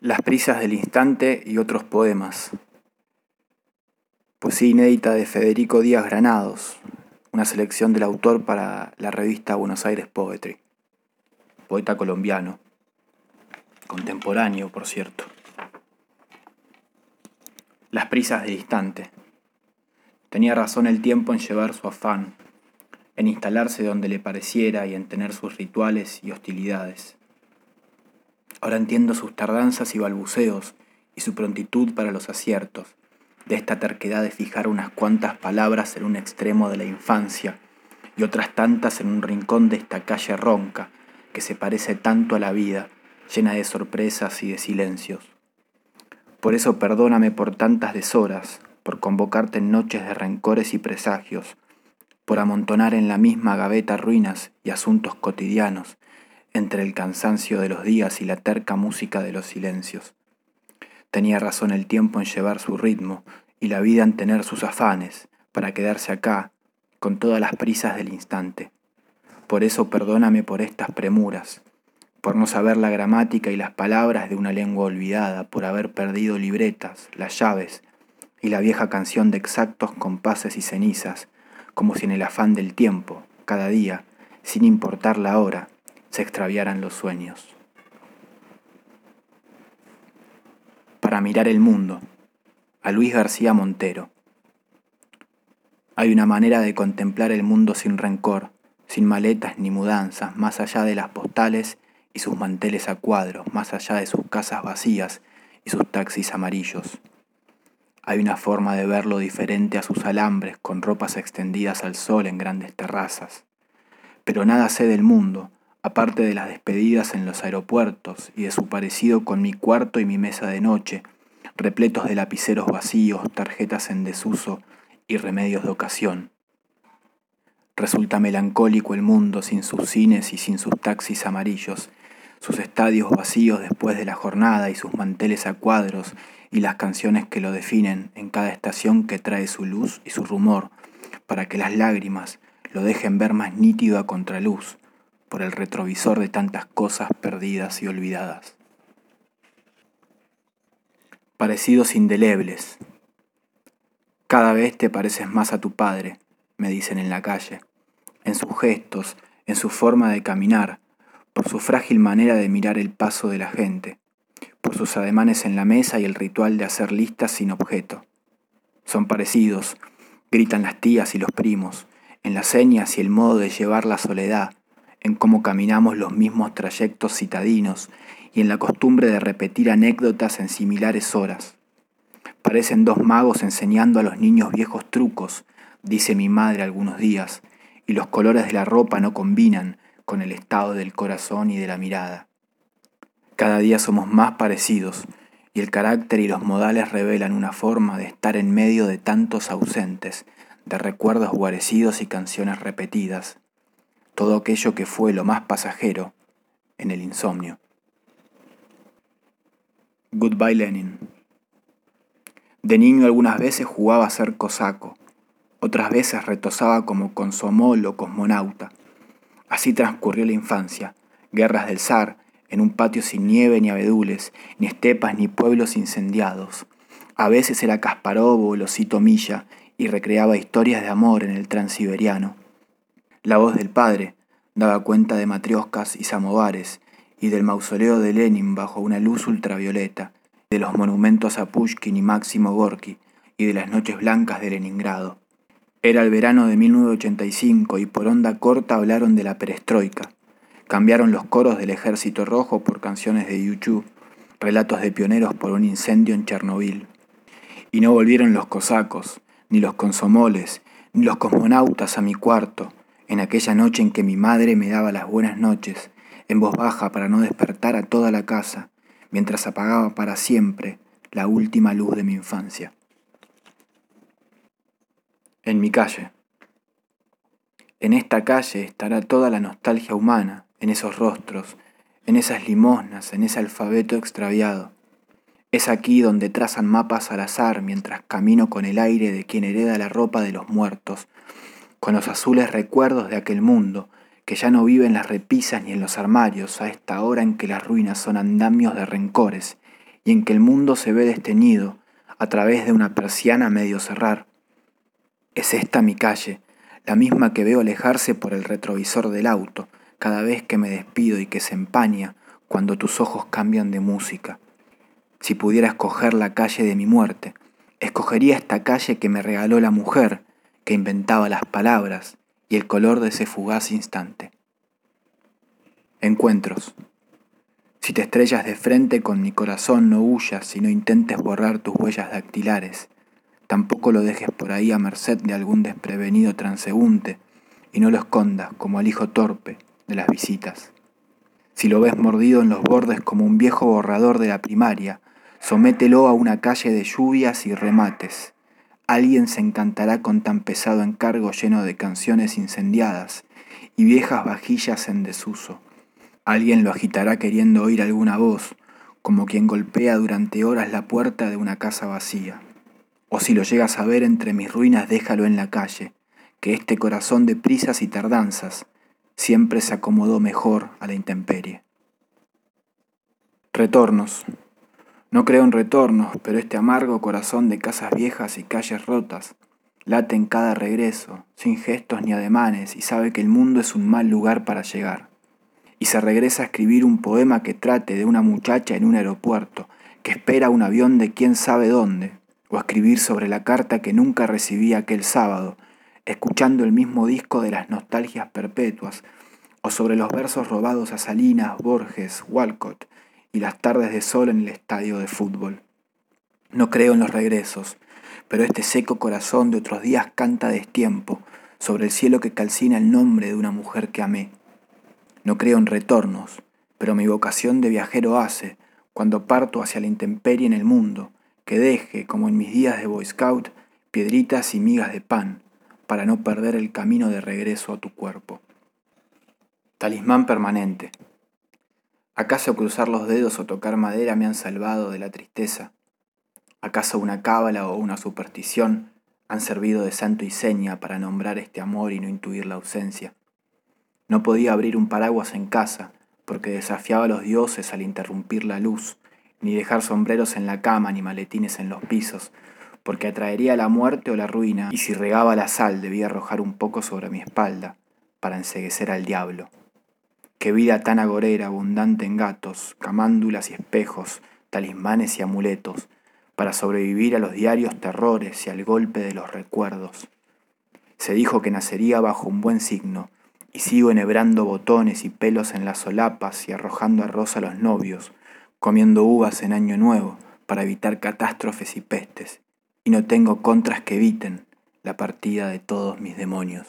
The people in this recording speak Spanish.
Las prisas del instante y otros poemas. Poesía inédita de Federico Díaz Granados, una selección del autor para la revista Buenos Aires Poetry. Poeta colombiano, contemporáneo, por cierto. Las prisas del instante. Tenía razón el tiempo en llevar su afán, en instalarse donde le pareciera y en tener sus rituales y hostilidades Ahora entiendo sus tardanzas y balbuceos y su prontitud para los aciertos, de esta terquedad de fijar unas cuantas palabras en un extremo de la infancia y otras tantas en un rincón de esta calle ronca que se parece tanto a la vida, llena de sorpresas y de silencios. Por eso perdóname por tantas deshoras, por convocarte en noches de rencores y presagios, por amontonar en la misma gaveta ruinas y asuntos cotidianos, entre el cansancio de los días y la terca música de los silencios. Tenía razón el tiempo en llevar su ritmo y la vida en tener sus afanes para quedarse acá con todas las prisas del instante. Por eso perdóname por estas premuras, por no saber la gramática y las palabras de una lengua olvidada, por haber perdido libretas, las llaves y la vieja canción de exactos compases y cenizas, como si en el afán del tiempo, cada día, sin importar la hora, se extraviaran los sueños. Para mirar el mundo, a Luis García Montero. Hay una manera de contemplar el mundo sin rencor, sin maletas ni mudanzas, más allá de las postales y sus manteles a cuadros, más allá de sus casas vacías y sus taxis amarillos. Hay una forma de verlo diferente a sus alambres con ropas extendidas al sol en grandes terrazas. Pero nada sé del mundo, aparte de las despedidas en los aeropuertos y de su parecido con mi cuarto y mi mesa de noche, repletos de lapiceros vacíos, tarjetas en desuso y remedios de ocasión. Resulta melancólico el mundo sin sus cines y sin sus taxis amarillos, sus estadios vacíos después de la jornada y sus manteles a cuadros y las canciones que lo definen en cada estación que trae su luz y su rumor, para que las lágrimas lo dejen ver más nítido a contraluz, por el retrovisor de tantas cosas perdidas y olvidadas. Parecidos indelebles. Cada vez te pareces más a tu padre, me dicen en la calle, en sus gestos, en su forma de caminar, por su frágil manera de mirar el paso de la gente, por sus ademanes en la mesa y el ritual de hacer listas sin objeto. Son parecidos, gritan las tías y los primos, en las señas y el modo de llevar la soledad, en cómo caminamos los mismos trayectos citadinos y en la costumbre de repetir anécdotas en similares horas. Parecen dos magos enseñando a los niños viejos trucos, dice mi madre algunos días, y los colores de la ropa no combinan con el estado del corazón y de la mirada. Cada día somos más parecidos, y el carácter y los modales revelan una forma de estar en medio de tantos ausentes, de recuerdos guarecidos y canciones repetidas, todo aquello que fue lo más pasajero en el insomnio. Goodbye Lenin. De niño algunas veces jugaba a ser cosaco, otras veces retosaba como consomol o cosmonauta. Así transcurrió la infancia, guerras del zar, en un patio sin nieve ni abedules, ni estepas ni pueblos incendiados. A veces era Kasparov o Losito Milla y recreaba historias de amor en el transiberiano. La voz del padre daba cuenta de matrioscas y samovares y del mausoleo de Lenin bajo una luz ultravioleta, de los monumentos a Pushkin y Máximo Gorky y de las noches blancas de Leningrado. Era el verano de 1985 y por onda corta hablaron de la perestroika. Cambiaron los coros del Ejército Rojo por canciones de YouTube, relatos de pioneros por un incendio en Chernobyl. Y no volvieron los cosacos, ni los consomoles, ni los cosmonautas a mi cuarto, en aquella noche en que mi madre me daba las buenas noches, en voz baja para no despertar a toda la casa, mientras apagaba para siempre la última luz de mi infancia. En mi calle. En esta calle estará toda la nostalgia humana, en esos rostros, en esas limosnas, en ese alfabeto extraviado. Es aquí donde trazan mapas al azar mientras camino con el aire de quien hereda la ropa de los muertos, con los azules recuerdos de aquel mundo, que ya no vive en las repisas ni en los armarios a esta hora en que las ruinas son andamios de rencores y en que el mundo se ve desteñido a través de una persiana medio cerrar. Es esta mi calle, la misma que veo alejarse por el retrovisor del auto cada vez que me despido y que se empaña cuando tus ojos cambian de música. Si pudiera escoger la calle de mi muerte, escogería esta calle que me regaló la mujer que inventaba las palabras y el color de ese fugaz instante. Encuentros. Si te estrellas de frente con mi corazón, no huyas y no intentes borrar tus huellas dactilares. Tampoco lo dejes por ahí a merced de algún desprevenido transeúnte y no lo escondas como al hijo torpe de las visitas. Si lo ves mordido en los bordes como un viejo borrador de la primaria, somételo a una calle de lluvias y remates. Alguien se encantará con tan pesado encargo lleno de canciones incendiadas y viejas vajillas en desuso. Alguien lo agitará queriendo oír alguna voz, como quien golpea durante horas la puerta de una casa vacía. O si lo llegas a ver entre mis ruinas, déjalo en la calle, que este corazón de prisas y tardanzas siempre se acomodó mejor a la intemperie. Retornos. No creo en retornos, pero este amargo corazón de casas viejas y calles rotas late en cada regreso, sin gestos ni ademanes, y sabe que el mundo es un mal lugar para llegar. Y se regresa a escribir un poema que trate de una muchacha en un aeropuerto, que espera un avión de quién sabe dónde, o a escribir sobre la carta que nunca recibí aquel sábado, escuchando el mismo disco de las nostalgias perpetuas, o sobre los versos robados a Salinas, Borges, Walcott, y las tardes de sol en el estadio de fútbol. No creo en los regresos, pero este seco corazón de otros días canta destiempo sobre el cielo que calcina el nombre de una mujer que amé. No creo en retornos, pero mi vocación de viajero hace, cuando parto hacia la intemperie en el mundo, que deje, como en mis días de Boy Scout, piedritas y migas de pan, para no perder el camino de regreso a tu cuerpo. Talismán permanente. ¿Acaso cruzar los dedos o tocar madera me han salvado de la tristeza? ¿Acaso una cábala o una superstición han servido de santo y seña para nombrar este amor y no intuir la ausencia? No podía abrir un paraguas en casa porque desafiaba a los dioses al interrumpir la luz, ni dejar sombreros en la cama ni maletines en los pisos, porque atraería la muerte o la ruina, y si regaba la sal debía arrojar un poco sobre mi espalda para enseguecer al diablo. Qué vida tan agorera, abundante en gatos, camándulas y espejos, talismanes y amuletos, para sobrevivir a los diarios terrores y al golpe de los recuerdos. Se dijo que nacería bajo un buen signo, y sigo enhebrando botones y pelos en las solapas y arrojando arroz a los novios, comiendo uvas en año nuevo para evitar catástrofes y pestes, y no tengo contras que eviten la partida de todos mis demonios.